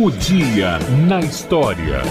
O dia na história.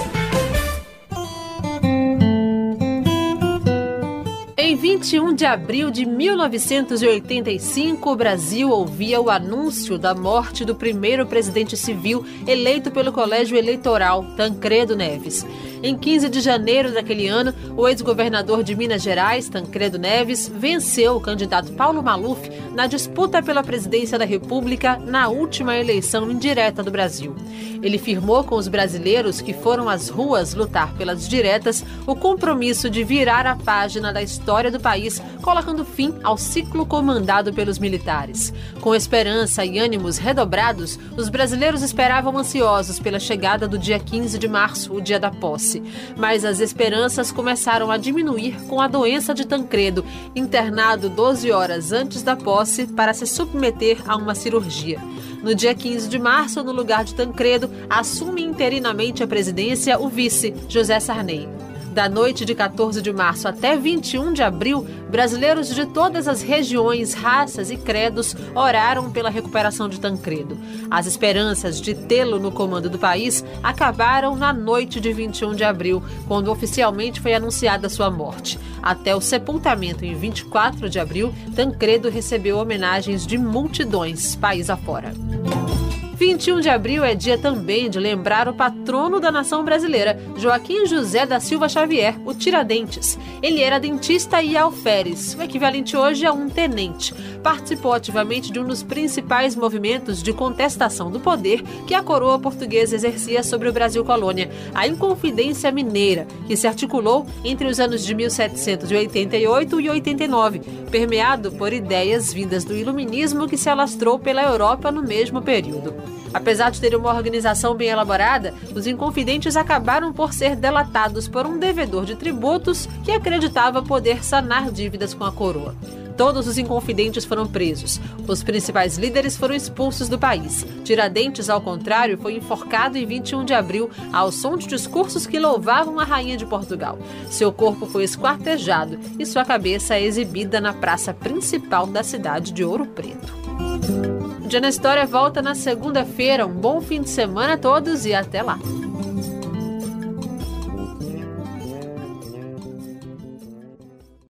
Em 21 de abril de 1985, o Brasil ouvia o anúncio da morte do primeiro presidente civil eleito pelo Colégio Eleitoral, Tancredo Neves. Em 15 de janeiro daquele ano, o ex-governador de Minas Gerais, Tancredo Neves, venceu o candidato Paulo Maluf na disputa pela presidência da República na última eleição indireta do Brasil. Ele firmou com os brasileiros que foram às ruas lutar pelas diretas o compromisso de virar a página da história do país, colocando fim ao ciclo comandado pelos militares. Com esperança e ânimos redobrados, os brasileiros esperavam ansiosos pela chegada do dia 15 de março, o dia da posse posse. Mas as esperanças começaram a diminuir com a doença de Tancredo, internado 12 horas antes da posse para se submeter a uma cirurgia. No dia 15 de março, no lugar de Tancredo, assume interinamente a presidência o vice, José Sarney. Da noite de 14 de março até 21 de abril, brasileiros de todas as regiões, raças e credos oraram pela recuperação de Tancredo. As esperanças de tê-lo no comando do país acabaram na noite de 21 de abril, quando oficialmente foi anunciada sua morte. Até o sepultamento em 24 de abril, Tancredo recebeu homenagens de multidões, país afora. 21 de abril é dia também de lembrar o patrono da nação brasileira, Joaquim José da Silva Xavier, o Tiradentes. Ele era dentista e alferes, o equivalente hoje a um tenente. Participou ativamente de um dos principais movimentos de contestação do poder que a coroa portuguesa exercia sobre o Brasil colônia, a Inconfidência Mineira, que se articulou entre os anos de 1788 e 89, permeado por ideias vindas do iluminismo que se alastrou pela Europa no mesmo período. Apesar de ter uma organização bem elaborada, os inconfidentes acabaram por ser delatados por um devedor de tributos que acreditava poder sanar dívidas com a coroa. Todos os inconfidentes foram presos. Os principais líderes foram expulsos do país. Tiradentes, ao contrário, foi enforcado em 21 de abril ao som de discursos que louvavam a rainha de Portugal. Seu corpo foi esquartejado e sua cabeça é exibida na praça principal da cidade de Ouro Preto. Dia na História volta na segunda-feira. Um bom fim de semana a todos e até lá!